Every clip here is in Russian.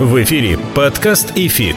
В эфире подкаст «ИФИТ».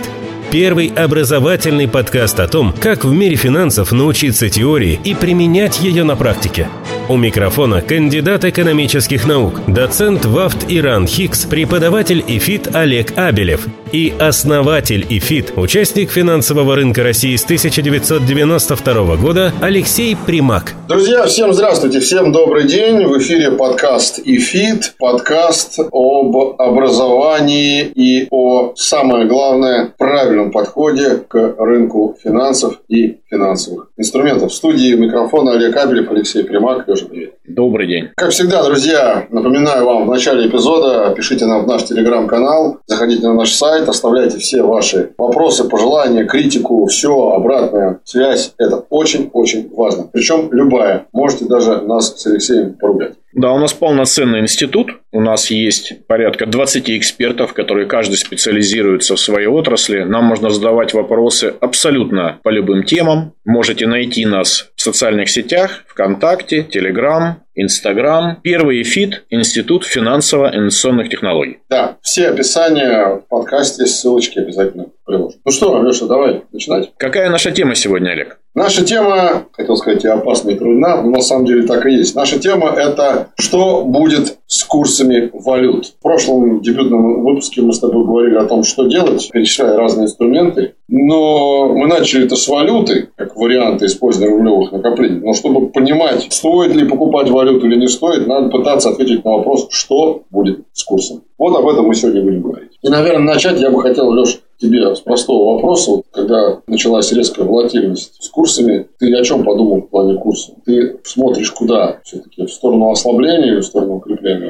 Первый образовательный подкаст о том, как в мире финансов научиться теории и применять ее на практике – у микрофона кандидат экономических наук, доцент ВАВТ и РАНХиГС, преподаватель ИФИТ Олег Абелев и основатель ИФИТ, участник финансового рынка России с 1992 года Алексей Примак. Друзья, всем здравствуйте, всем добрый день. В эфире подкаст ИФИТ, подкаст об образовании и о, самое главное, правильном подходе к рынку финансов и финансовых инструментов. В студии микрофона Олег Абелев, Алексей Примак. Леша, привет. Добрый день. Как всегда, друзья, напоминаю вам в начале эпизода, пишите нам в наш телеграм-канал, заходите на наш сайт, оставляйте все ваши вопросы, пожелания, критику, все, обратная связь. Это очень-очень важно. Причем любая. Можете даже нас с Алексеем порубять. Да, у нас полноценный институт. У нас есть порядка 20 экспертов, которые каждый специализируется в своей отрасли. Нам можно задавать вопросы абсолютно по любым темам. Можете найти нас в социальных сетях, ВКонтакте, Телеграм, Инстаграм. Первый ФИТ – Институт финансово-инвестиционных технологий. Да, все описания в подкасте, ссылочки обязательно приложу. Ну что, Леша, давай начинать. Какая наша тема сегодня, Олег? Наша тема, хотел сказать, и опасна, и трудна, но на самом деле так и есть. Наша тема – это что будет с курсами валют. В прошлом дебютном выпуске мы с тобой говорили о том, что делать, перечисляя разные инструменты. Но мы начали это с валюты, как варианта использования рублевых накоплений. Но чтобы понимать, стоит ли покупать валюту или не стоит, надо пытаться ответить на вопрос, что будет с курсом. Вот об этом мы сегодня будем говорить. И, наверное, начать я бы хотел, Леш, тебе с простого вопроса. Вот, когда началась резкая волатильность с курсами, ты о чем подумал в плане курса? Ты смотришь куда? Все-таки в сторону ослабления или в сторону укрепления?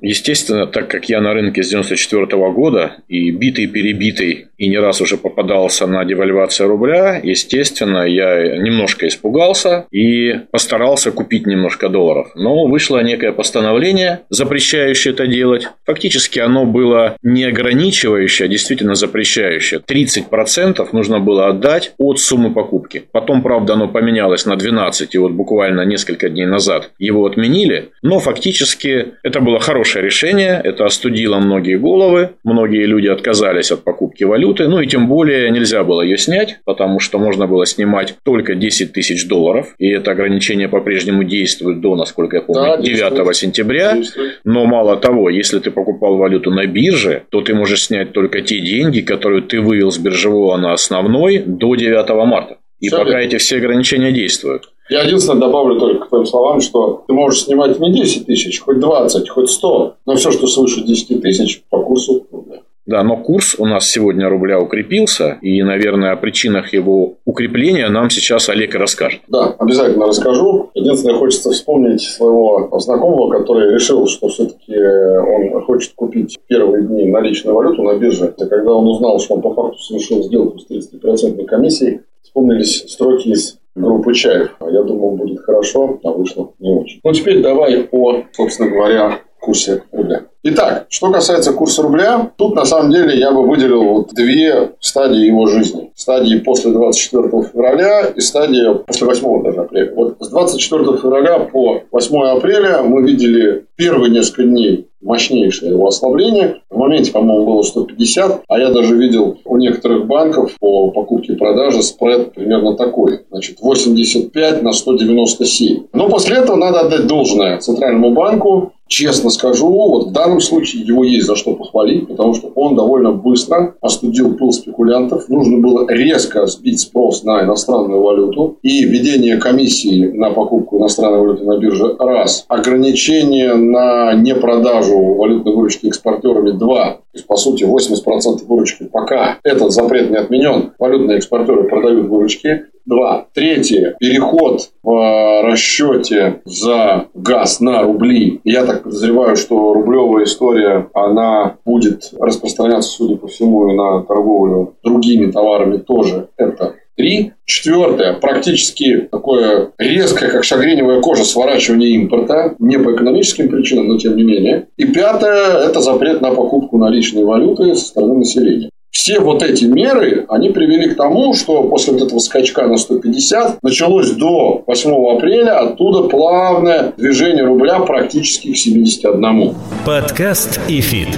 Естественно, так как я на рынке с 94 года и битый-перебитый, и не раз уже попадался на девальвацию рубля, естественно, я немножко испугался и постарался купить немножко долларов. Но вышло некое постановление, запрещающее это делать. Фактически оно было не ограничивающее, а действительно запрещающее составляющая. 30% нужно было отдать от суммы покупки. Потом, правда, оно поменялось на 12, и вот буквально несколько дней назад его отменили. Но фактически это было хорошее решение, это остудило многие головы, многие люди отказались от покупки валюты, ну и тем более нельзя было ее снять, потому что можно было снимать только 10 тысяч долларов, и это ограничение по-прежнему действует до, насколько я помню, да, 9 действует. сентября. Действует. Но мало того, если ты покупал валюту на бирже, то ты можешь снять только те деньги, которые ты вывел с биржевого на основной до 9 марта. И все пока эти все ограничения действуют. Я единственное добавлю только к твоим словам, что ты можешь снимать не 10 тысяч, хоть 20, хоть 100, но все, что свыше 10 тысяч, по курсу рубля. Да, но курс у нас сегодня рубля укрепился, и, наверное, о причинах его укрепления нам сейчас Олег и расскажет. Да, обязательно расскажу. Единственное, хочется вспомнить своего знакомого, который решил, что все-таки он хочет купить первые дни наличную валюту на бирже. Это когда он узнал, что он по факту совершил сделку с 30% комиссией, вспомнились строки из группы Чаев. Я думал, будет хорошо, а вышло не очень. Ну, теперь давай о, собственно говоря, курсе рубля. Итак, что касается курса рубля, тут на самом деле я бы выделил вот две стадии его жизни. Стадии после 24 февраля и стадия после 8 даже апреля. Вот с 24 февраля по 8 апреля мы видели первые несколько дней мощнейшее его ослабление. В моменте, по-моему, было 150, а я даже видел у некоторых банков по покупке и продаже спред примерно такой. Значит, 85 на 197. Но после этого надо отдать должное Центральному банку. Честно скажу, вот в данном случае его есть за что похвалить, потому что он довольно быстро остудил пыл спекулянтов. Нужно было резко сбить спрос на иностранную валюту и введение комиссии на покупку иностранной валюты на бирже – раз. Ограничение на непродажу валютной выручки экспортерами – два. То есть, по сути, 80% выручки пока этот запрет не отменен. Валютные экспортеры продают выручки. Два. Третье. Переход в э, расчете за газ на рубли. Я так подозреваю, что рублевая история, она будет распространяться, судя по всему, и на торговлю другими товарами тоже. Это Три. Четвертое. Практически такое резкое, как шагреневая кожа, сворачивание импорта. Не по экономическим причинам, но тем не менее. И пятое. Это запрет на покупку наличной валюты со стороны населения. Все вот эти меры, они привели к тому, что после вот этого скачка на 150 началось до 8 апреля оттуда плавное движение рубля практически к 71. Подкаст «Эфит».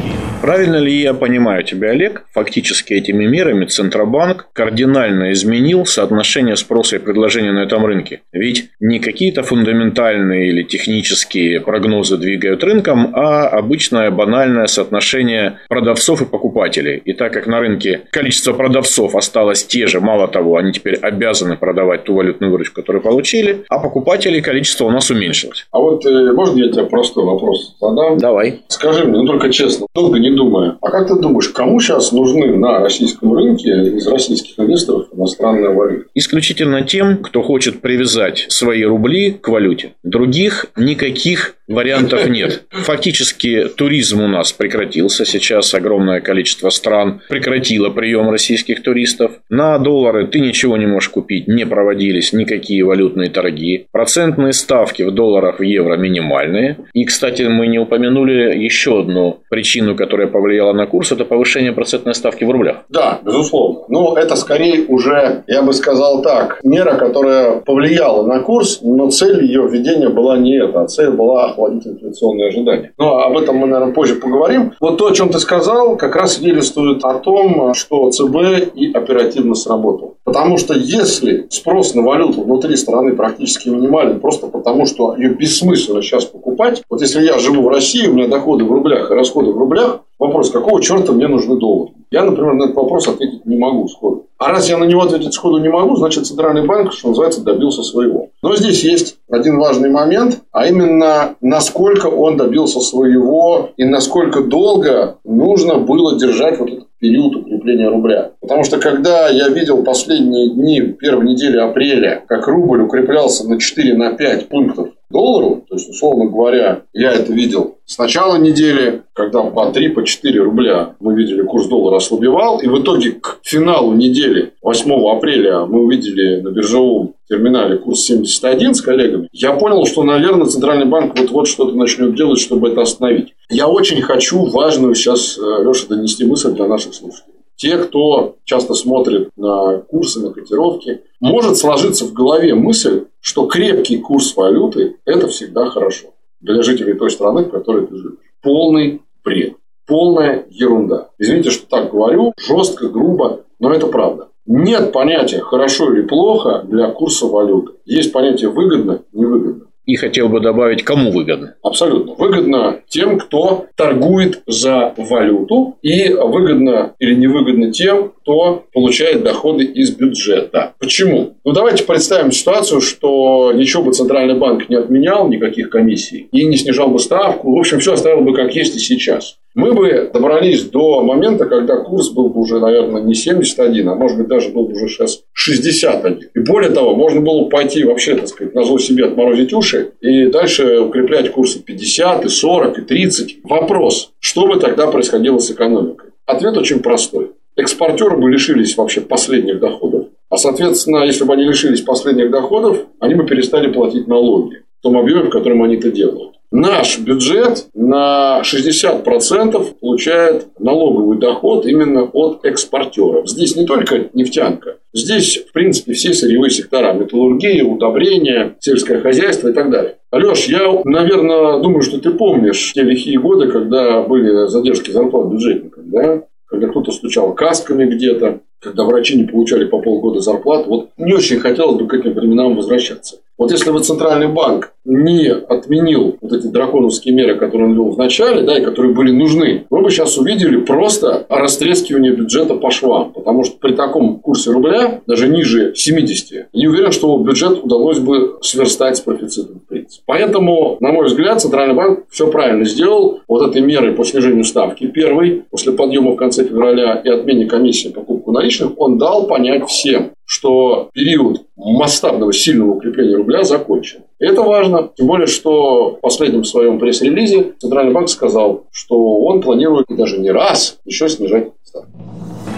Правильно ли я понимаю тебя, Олег? Фактически этими мерами Центробанк кардинально изменил соотношение спроса и предложения на этом рынке. Ведь не какие-то фундаментальные или технические прогнозы двигают рынком, а обычное банальное соотношение продавцов и покупателей. И так как на рынке количество продавцов осталось те же, мало того, они теперь обязаны продавать ту валютную выручку, которую получили, а покупателей количество у нас уменьшилось. А вот э, можно я тебе простой вопрос задам? Давай. Скажи мне, ну только честно, долго не думая, а как ты думаешь, кому сейчас нужны на российском рынке из российских инвесторов иностранная валюта? Исключительно тем, кто хочет привязать свои рубли к валюте. Других никаких Вариантов нет. Фактически туризм у нас прекратился. Сейчас огромное количество стран прекратило прием российских туристов. На доллары ты ничего не можешь купить. Не проводились никакие валютные торги. Процентные ставки в долларах, в евро минимальные. И, кстати, мы не упомянули еще одну причину, которая повлияла на курс. Это повышение процентной ставки в рублях. Да, безусловно. Но это скорее уже, я бы сказал так, мера, которая повлияла на курс, но цель ее введения была не эта. А цель была охладить инфляционные ожидания. Но об этом мы, наверное, позже поговорим. Вот то, о чем ты сказал, как раз свидетельствует о том, что ЦБ и оперативно сработал. Потому что если спрос на валюту внутри страны практически минимален, просто потому что ее бессмысленно сейчас покупать, вот если я живу в России, у меня доходы в рублях и расходы в рублях, вопрос, какого черта мне нужны доллары? Я, например, на этот вопрос ответить не могу сходу. А раз я на него ответить сходу не могу, значит, Центральный банк, что называется, добился своего. Но здесь есть один важный момент, а именно, насколько он добился своего и насколько долго нужно было держать вот этот период укрепления рубля. Потому что когда я видел последние дни первой недели апреля, как рубль укреплялся на 4 на 5 пунктов доллару, то есть, условно говоря, я это видел с начала недели, когда по 3, по 4 рубля мы видели курс доллара ослабевал, и в итоге к финалу недели 8 апреля мы увидели на биржевом терминале курс 71 с коллегами, я понял, что, наверное, Центральный банк вот-вот что-то начнет делать, чтобы это остановить. Я очень хочу важную сейчас, э, Леша, донести мысль для наших слушателей. Те, кто часто смотрит на курсы, на котировки, может сложиться в голове мысль, что крепкий курс валюты – это всегда хорошо для жителей той страны, в которой ты живешь. Полный бред. Полная ерунда. Извините, что так говорю, жестко, грубо, но это правда. Нет понятия хорошо или плохо для курса валюты. Есть понятие выгодно, невыгодно. И хотел бы добавить, кому выгодно? Абсолютно. Выгодно тем, кто торгует за валюту, и выгодно или невыгодно тем, кто получает доходы из бюджета. Почему? Ну, давайте представим ситуацию, что ничего бы Центральный банк не отменял, никаких комиссий, и не снижал бы ставку. В общем, все оставил бы как есть и сейчас мы бы добрались до момента, когда курс был бы уже, наверное, не 71, а может быть даже был бы уже сейчас 61. И более того, можно было бы пойти вообще, так сказать, на зло себе отморозить уши и дальше укреплять курсы 50, и 40, и 30. Вопрос, что бы тогда происходило с экономикой? Ответ очень простой. Экспортеры бы лишились вообще последних доходов. А, соответственно, если бы они лишились последних доходов, они бы перестали платить налоги том объеме, в котором они это делают. Наш бюджет на 60% получает налоговый доход именно от экспортеров. Здесь не только нефтянка. Здесь, в принципе, все сырьевые сектора. Металлургия, удобрения, сельское хозяйство и так далее. Алеш, я, наверное, думаю, что ты помнишь те лихие годы, когда были задержки зарплат бюджетникам, да? Когда кто-то стучал касками где-то, когда врачи не получали по полгода зарплат. Вот не очень хотелось бы к этим временам возвращаться. Вот если бы Центральный банк не отменил вот эти драконовские меры, которые он ввел в начале, да, и которые были нужны, мы бы сейчас увидели просто растрескивание бюджета по швам. Потому что при таком курсе рубля, даже ниже 70, не уверен, что бюджет удалось бы сверстать с профицитом. Поэтому, на мой взгляд, Центральный банк все правильно сделал. Вот этой мерой по снижению ставки первой, после подъема в конце февраля и отмене комиссии покупку наличных, он дал понять всем, что период масштабного сильного укрепления рубля закончен. И это важно, тем более, что в последнем своем пресс-релизе Центральный банк сказал, что он планирует и даже не раз еще снижать ставку.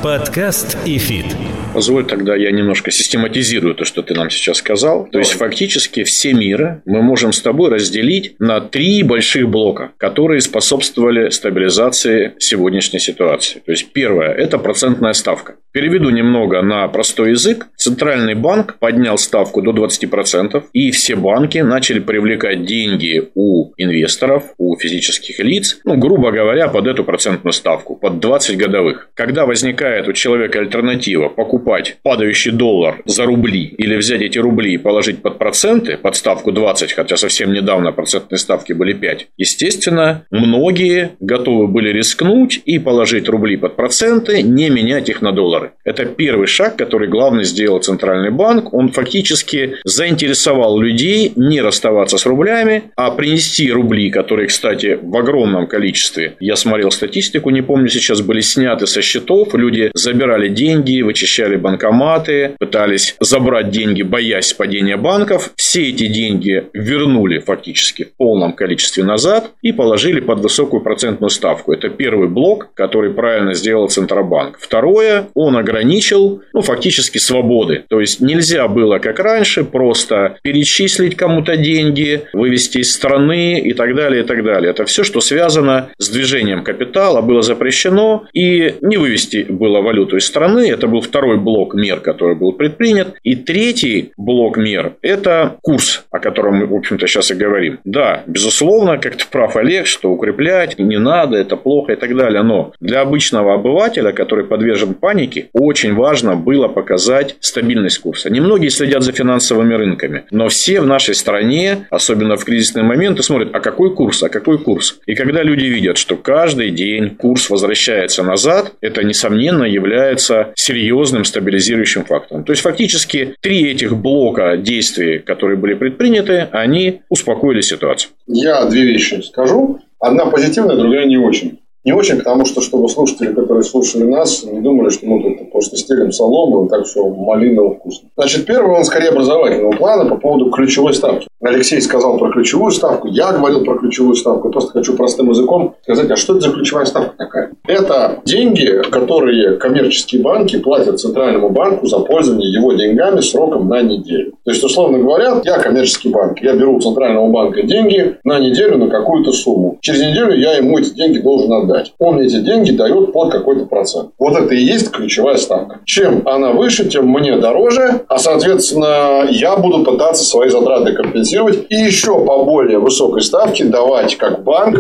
Подкаст «Эфит». Позволь тогда я немножко систематизирую то, что ты нам сейчас сказал. То есть, фактически все миры мы можем с тобой разделить на три больших блока, которые способствовали стабилизации сегодняшней ситуации. То есть, первое – это процентная ставка. Переведу немного на простой язык. Центральный банк поднял ставку до 20%, и все банки начали привлекать деньги у инвесторов, у физических лиц, ну, грубо говоря, под эту процентную ставку, под 20 годовых. Когда возникает у человека альтернатива покупать падающий доллар за рубли или взять эти рубли и положить под проценты, под ставку 20, хотя совсем недавно процентные ставки были 5, естественно, многие готовы были рискнуть и положить рубли под проценты, не менять их на доллары. Это первый шаг, который главный сделал Центральный банк. Он фактически заинтересовал людей не расставаться с рублями, а принести рубли, которые, кстати, в огромном количестве, я смотрел статистику, не помню сейчас, были сняты со счетов, люди забирали деньги, вычищали банкоматы, пытались забрать деньги, боясь падения банков. Все эти деньги вернули фактически в полном количестве назад и положили под высокую процентную ставку. Это первый блок, который правильно сделал Центробанк. Второе, он ограничил, ну, фактически свободы. То есть, нельзя было, как раньше, просто перечислить кому-то деньги, вывести из страны и так далее, и так далее. Это все, что связано с движением капитала, было запрещено, и не вывести было валюту из страны. Это был второй блок мер, который был предпринят. И третий блок мер – это курс, о котором мы, в общем-то, сейчас и говорим. Да, безусловно, как ты прав, Олег, что укреплять не надо, это плохо и так далее. Но для обычного обывателя, который подвержен панике, очень важно было показать стабильность курса. Немногие следят за финансовыми рынками, но все в нашей стране, особенно в кризисные моменты, смотрят, а какой курс, а какой курс. И когда люди видят, что каждый день курс возвращается назад, это, несомненно, является серьезным стабилизирующим фактором. То есть, фактически, три этих блока действий, которые были предприняты, они успокоили ситуацию. Я две вещи скажу. Одна позитивная, другая не очень. Не очень, потому что, чтобы слушатели, которые слушали нас, не думали, что мы тут просто стелим солому и так все малиново вкусно. Значит, первый он скорее образовательного плана по поводу ключевой ставки. Алексей сказал про ключевую ставку, я говорил про ключевую ставку. Просто хочу простым языком сказать, а что это за ключевая ставка такая? Это деньги, которые коммерческие банки платят Центральному банку за пользование его деньгами сроком на неделю. То есть, условно говоря, я коммерческий банк, я беру у Центрального банка деньги на неделю на какую-то сумму. Через неделю я ему эти деньги должен отдать. Он мне эти деньги дает под какой-то процент. Вот это и есть ключевая ставка. Чем она выше, тем мне дороже, а, соответственно, я буду пытаться свои затраты компенсировать и еще по более высокой ставке давать как банк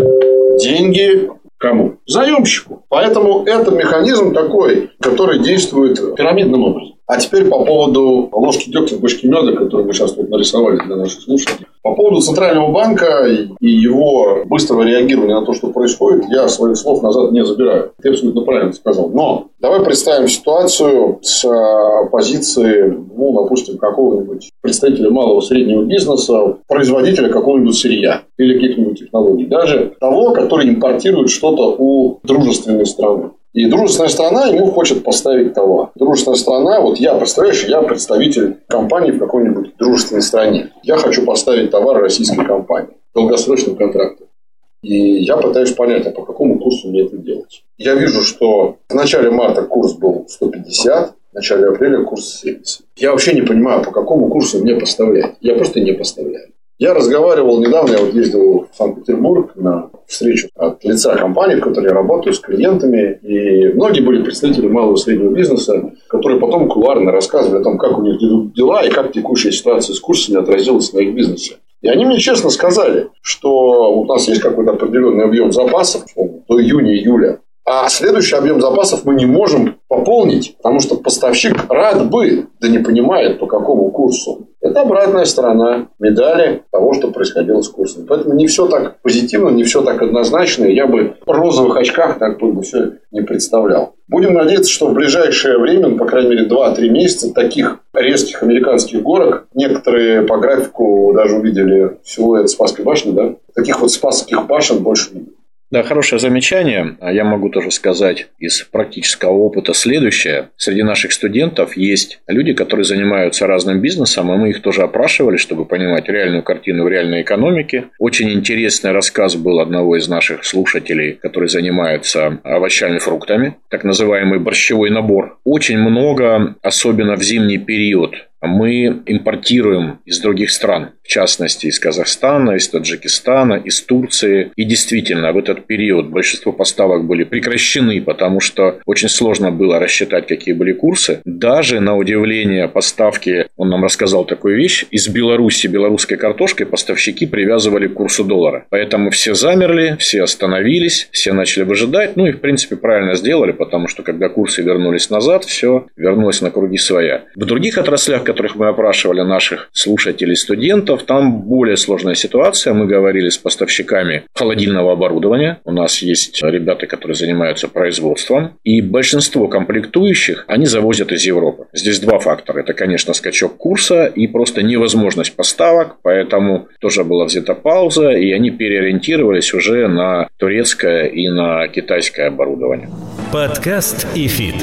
деньги кому? Заемщику. Поэтому это механизм такой, который действует пирамидным образом. А теперь по поводу ложки дегтя в бочке меда, которую мы сейчас тут нарисовали для наших слушателей. По поводу Центрального банка и его быстрого реагирования на то, что происходит, я своих слов назад не забираю. Ты абсолютно правильно сказал. Но давай представим ситуацию с а, позиции, ну, допустим, какого-нибудь представителя малого среднего бизнеса, производителя какого-нибудь сырья или каких-нибудь технологий. Даже того, который импортирует что-то у дружественной страны. И дружественная страна ему хочет поставить товар. Дружественная страна, вот я, представляешь, я представитель компании в какой-нибудь дружественной стране. Я хочу поставить товар российской компании. Долгосрочным контрактом. И я пытаюсь понять, а по какому курсу мне это делать. Я вижу, что в начале марта курс был 150, в начале апреля курс 70. Я вообще не понимаю, по какому курсу мне поставлять. Я просто не поставляю. Я разговаривал недавно, я вот ездил в Санкт-Петербург на встречу от лица компании, в которой я работаю, с клиентами. И многие были представители малого и среднего бизнеса, которые потом кулуарно рассказывали о том, как у них идут дела и как текущая ситуация с курсами отразилась на их бизнесе. И они мне честно сказали, что у нас есть какой-то определенный объем запасов до июня-июля. А следующий объем запасов мы не можем пополнить, потому что поставщик рад бы, да не понимает, по какому курсу. Это обратная сторона медали того, что происходило с курсом. Поэтому не все так позитивно, не все так однозначно. Я бы в розовых очках так бы все не представлял. Будем надеяться, что в ближайшее время, ну, по крайней мере, 2-3 месяца таких резких американских горок, некоторые по графику даже увидели силуэт Спасской башни, да, таких вот Спасских башен больше не будет. Да, хорошее замечание. А я могу тоже сказать из практического опыта следующее. Среди наших студентов есть люди, которые занимаются разным бизнесом, а мы их тоже опрашивали, чтобы понимать реальную картину в реальной экономике. Очень интересный рассказ был одного из наших слушателей, который занимается овощами и фруктами, так называемый борщевой набор. Очень много, особенно в зимний период, мы импортируем из других стран, в частности из Казахстана, из Таджикистана, из Турции. И действительно, в этот период большинство поставок были прекращены, потому что очень сложно было рассчитать, какие были курсы. Даже на удивление поставки, он нам рассказал такую вещь, из Беларуси белорусской картошкой поставщики привязывали к курсу доллара. Поэтому все замерли, все остановились, все начали выжидать. Ну и, в принципе, правильно сделали, потому что когда курсы вернулись назад, все вернулось на круги своя. В других отраслях, которых мы опрашивали наших слушателей, студентов, там более сложная ситуация. Мы говорили с поставщиками холодильного оборудования. У нас есть ребята, которые занимаются производством. И большинство комплектующих они завозят из Европы. Здесь два фактора. Это, конечно, скачок курса и просто невозможность поставок. Поэтому тоже была взята пауза, и они переориентировались уже на турецкое и на китайское оборудование. Подкаст ИФИТ.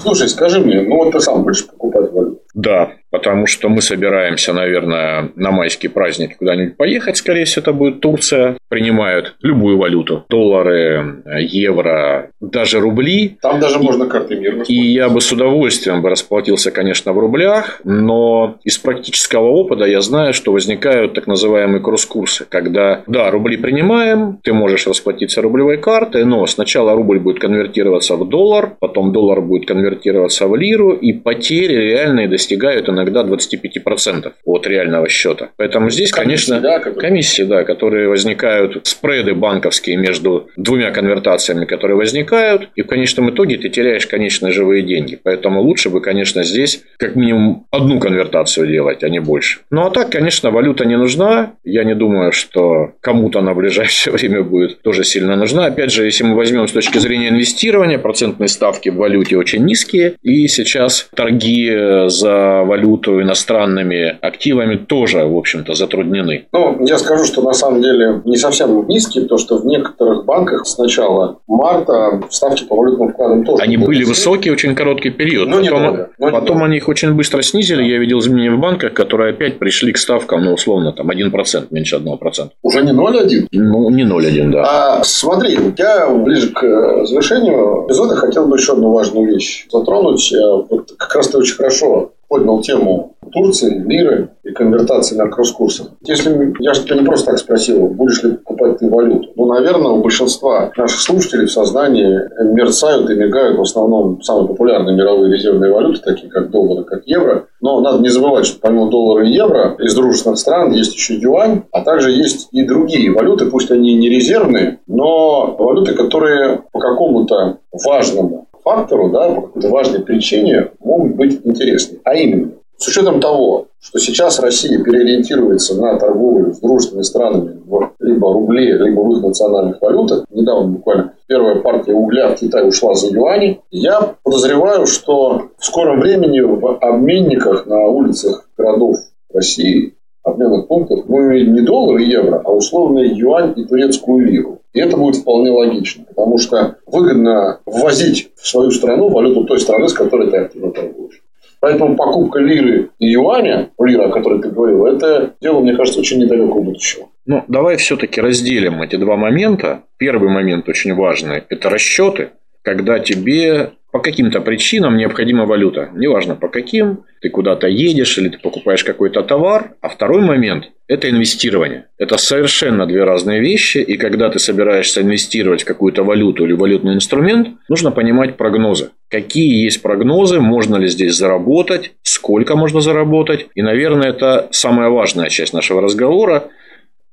Слушай, скажи мне, ну вот ты сам будешь покупать валюту. Да, потому что мы собираемся, наверное, на майские праздники куда-нибудь поехать. Скорее всего, это будет Турция. Принимают любую валюту. Доллары, евро, даже рубли. Там даже можно карты мир И я бы с удовольствием бы расплатился, конечно, в рублях, но из практического опыта я знаю, что возникают так называемые кросс-курсы, когда, да, рубли принимаем, ты можешь расплатиться рублевой картой, но сначала рубль будет конвертироваться в доллар, потом доллар будет конвертироваться в лиру, и потери реальные достигают иногда 25% от реального счета. Поэтому здесь, комиссии, конечно, да, которые... комиссии, да, которые возникают, спреды банковские между двумя конвертациями, которые возникают, и в конечном итоге ты теряешь конечные живые деньги. Поэтому лучше бы, конечно, здесь как минимум одну конвертацию делать, а не больше. Ну а так, конечно, валюта не нужна. Я не думаю, что кому-то на ближайшее время будет тоже сильно нужна. Опять же, если мы возьмем с точки зрения инвестирования, процентные ставки в валюте очень низкие, и сейчас торги за валюту иностранными активами тоже, в общем-то, затруднены. Ну, я скажу, что на самом деле не совсем низкие, потому что в некоторых банках с начала марта ставки по валютным вкладам тоже Они были высокие очень короткий период. Но потом недолго, но потом недолго. они их очень быстро снизили. Я видел изменения в банках, которые опять пришли к ставкам, ну, условно, там 1%, меньше 1%. Уже не 0,1? Ну, не 0,1, да. А смотри, я ближе к э, завершению эпизода хотел бы еще одну важную вещь затронуть. Вот как раз ты очень хорошо поднял тему Турции, лиры и конвертации на кросс-курсах. Если я же тебя не просто так спросил, будешь ли покупать ты валюту, ну, наверное, у большинства наших слушателей в сознании мерцают и мигают в основном самые популярные мировые резервные валюты, такие как доллары, как евро. Но надо не забывать, что помимо доллара и евро из дружественных стран есть еще юань, а также есть и другие валюты, пусть они не резервные, но валюты, которые по какому-то важному фактору, да, по какой-то важной причине могут быть интересны. А именно, с учетом того, что сейчас Россия переориентируется на торговлю с дружественными странами в либо рубле, либо в их национальных валютах, недавно буквально первая партия угля в Китай ушла за юани, я подозреваю, что в скором времени в обменниках на улицах городов России обменных пунктов мы увидим не доллар и евро, а условный юань и турецкую лиру. И это будет вполне логично, потому что выгодно ввозить в свою страну валюту той страны, с которой ты активно торгуешь. Поэтому покупка лиры и юаня, лира, о которой ты говорил, это дело, мне кажется, очень недалекого будущего. Ну, давай все-таки разделим эти два момента. Первый момент очень важный – это расчеты, когда тебе по каким-то причинам необходима валюта. Неважно по каким, ты куда-то едешь или ты покупаешь какой-то товар. А второй момент – это инвестирование. Это совершенно две разные вещи. И когда ты собираешься инвестировать в какую-то валюту или валютный инструмент, нужно понимать прогнозы. Какие есть прогнозы, можно ли здесь заработать, сколько можно заработать. И, наверное, это самая важная часть нашего разговора –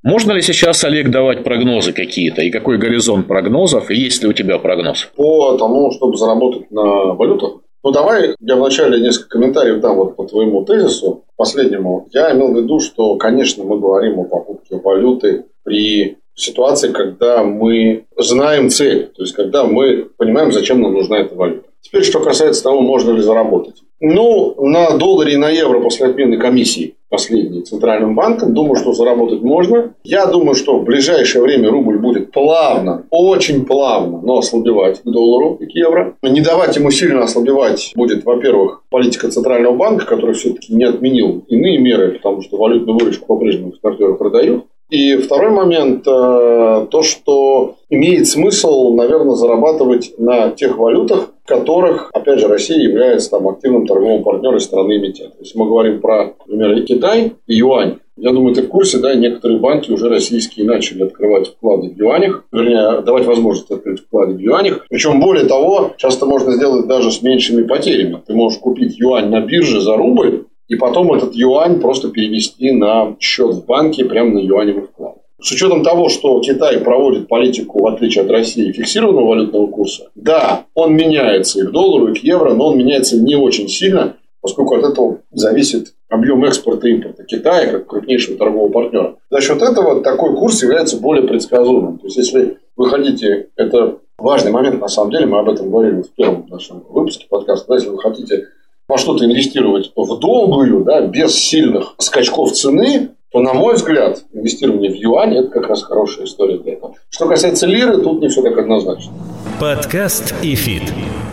можно ли сейчас, Олег, давать прогнозы какие-то? И какой горизонт прогнозов? И есть ли у тебя прогноз? По тому, чтобы заработать на валютах? Ну, давай я вначале несколько комментариев дам вот по твоему тезису, последнему. Я имел в виду, что, конечно, мы говорим о покупке валюты при ситуации, когда мы знаем цель, то есть когда мы понимаем, зачем нам нужна эта валюта. Теперь, что касается того, можно ли заработать. Ну, на долларе и на евро после отмены комиссии последний центральным банком. Думаю, что заработать можно. Я думаю, что в ближайшее время рубль будет плавно, очень плавно, но ослабевать к доллару и к евро. Не давать ему сильно ослабевать будет, во-первых, политика Центрального банка, который все-таки не отменил иные меры, потому что валютную выручку по-прежнему экспортеры продают. И второй момент, э, то, что имеет смысл, наверное, зарабатывать на тех валютах, которых, опять же, Россия является там, активным торговым партнером страны эмитента. Если мы говорим про, например, Китай и юань, я думаю, ты в курсе, да, некоторые банки уже российские начали открывать вклады в юанях, вернее, давать возможность открыть вклады в юанях. Причем, более того, часто можно сделать даже с меньшими потерями. Ты можешь купить юань на бирже за рубль, и потом этот юань просто перевести на счет в банке прямо на юаневый вклад. С учетом того, что Китай проводит политику, в отличие от России, фиксированного валютного курса, да, он меняется и к доллару, и к евро, но он меняется не очень сильно, поскольку от этого зависит объем экспорта и импорта Китая как крупнейшего торгового партнера. За счет этого такой курс является более предсказуемым. То есть, если вы хотите, это важный момент, на самом деле, мы об этом говорили в первом нашем выпуске подкаста, да, если вы хотите во что-то инвестировать в долгую, да, без сильных скачков цены, то, на мой взгляд, инвестирование в юань – это как раз хорошая история для этого. Что касается лиры, тут не все так однозначно. Подкаст и фит.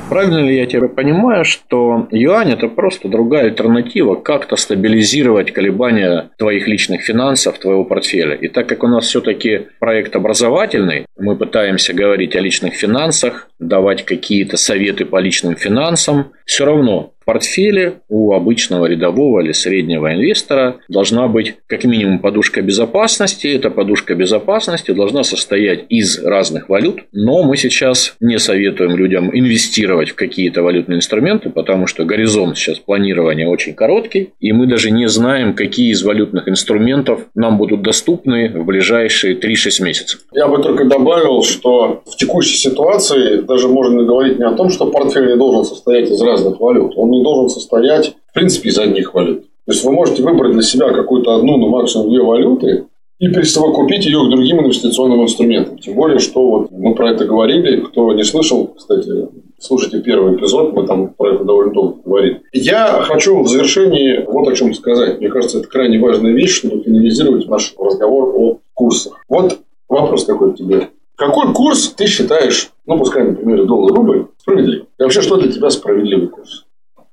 Правильно ли я тебя понимаю, что юань – это просто другая альтернатива, как-то стабилизировать колебания твоих личных финансов, твоего портфеля? И так как у нас все-таки проект образовательный, мы пытаемся говорить о личных финансах, давать какие-то советы по личным финансам, все равно портфеле у обычного рядового или среднего инвестора должна быть как минимум подушка безопасности. Эта подушка безопасности должна состоять из разных валют, но мы сейчас не советуем людям инвестировать в какие-то валютные инструменты, потому что горизонт сейчас планирования очень короткий, и мы даже не знаем, какие из валютных инструментов нам будут доступны в ближайшие 3-6 месяцев. Я бы только добавил, что в текущей ситуации даже можно говорить не о том, что портфель не должен состоять из разных валют. Он не должен состоять, в принципе, из одних валют. То есть вы можете выбрать для себя какую-то одну, ну максимум две валюты и присовокупить ее к другим инвестиционным инструментам. Тем более, что вот мы про это говорили. Кто не слышал, кстати, слушайте первый эпизод, мы там про это довольно долго говорили. Я хочу в завершении вот о чем сказать. Мне кажется, это крайне важная вещь, чтобы финализировать наш разговор о курсах. Вот вопрос какой тебе. Какой курс ты считаешь, ну, пускай, например, доллар-рубль, справедливым? И вообще, что для тебя справедливый курс?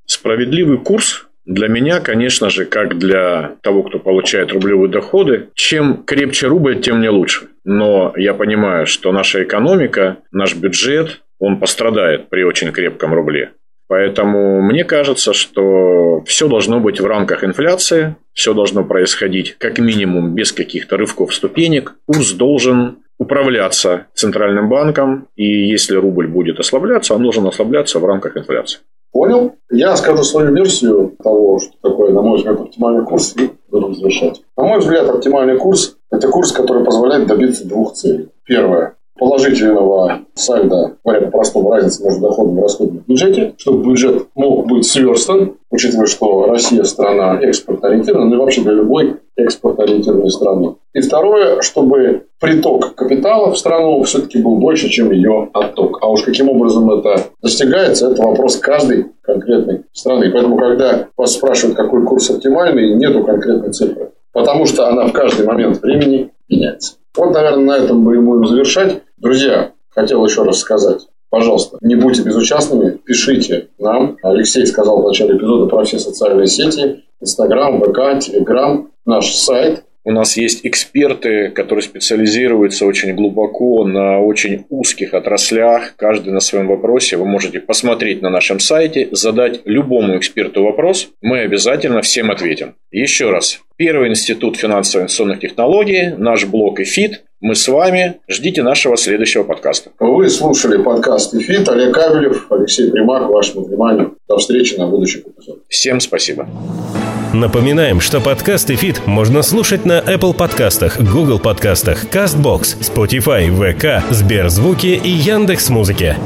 Справедливый курс для меня, конечно же, как для того, кто получает рублевые доходы, чем крепче рубль, тем мне лучше. Но я понимаю, что наша экономика, наш бюджет, он пострадает при очень крепком рубле. Поэтому мне кажется, что все должно быть в рамках инфляции, все должно происходить как минимум без каких-то рывков ступенек. Курс должен управляться центральным банком, и если рубль будет ослабляться, он должен ослабляться в рамках инфляции. Понял? Я скажу свою версию того, что такое, на мой взгляд, оптимальный курс, и буду завершать. На мой взгляд, оптимальный курс – это курс, который позволяет добиться двух целей. Первое положительного сальда, говоря по-простому, разницы между доходом и расходом в бюджете, чтобы бюджет мог быть сверстан, учитывая, что Россия страна экспортно-ориентированная, ну и вообще для любой экспортно-ориентированной страны. И второе, чтобы приток капитала в страну все-таки был больше, чем ее отток. А уж каким образом это достигается, это вопрос каждой конкретной страны. Поэтому, когда вас спрашивают, какой курс оптимальный, нету конкретной цифры. Потому что она в каждый момент времени меняется. Вот, наверное, на этом мы будем завершать. Друзья, хотел еще раз сказать. Пожалуйста, не будьте безучастными, пишите нам. Алексей сказал в начале эпизода про все социальные сети. Инстаграм, ВК, Телеграм, наш сайт. У нас есть эксперты, которые специализируются очень глубоко на очень узких отраслях, каждый на своем вопросе. Вы можете посмотреть на нашем сайте, задать любому эксперту вопрос, мы обязательно всем ответим. Еще раз, Первый институт финансово-инвестиционных технологий, наш блог «Эфит». Мы с вами. Ждите нашего следующего подкаста. Вы слушали подкаст «ИФИТ». Олег Абелев, Алексей Примак. Вашему вниманию. До встречи на будущих эпизодах. Всем спасибо. Напоминаем, что подкаст «ИФИТ» можно слушать на Apple подкастах, Google подкастах, CastBox, Spotify, VK, Сберзвуки и Яндекс.Музыке.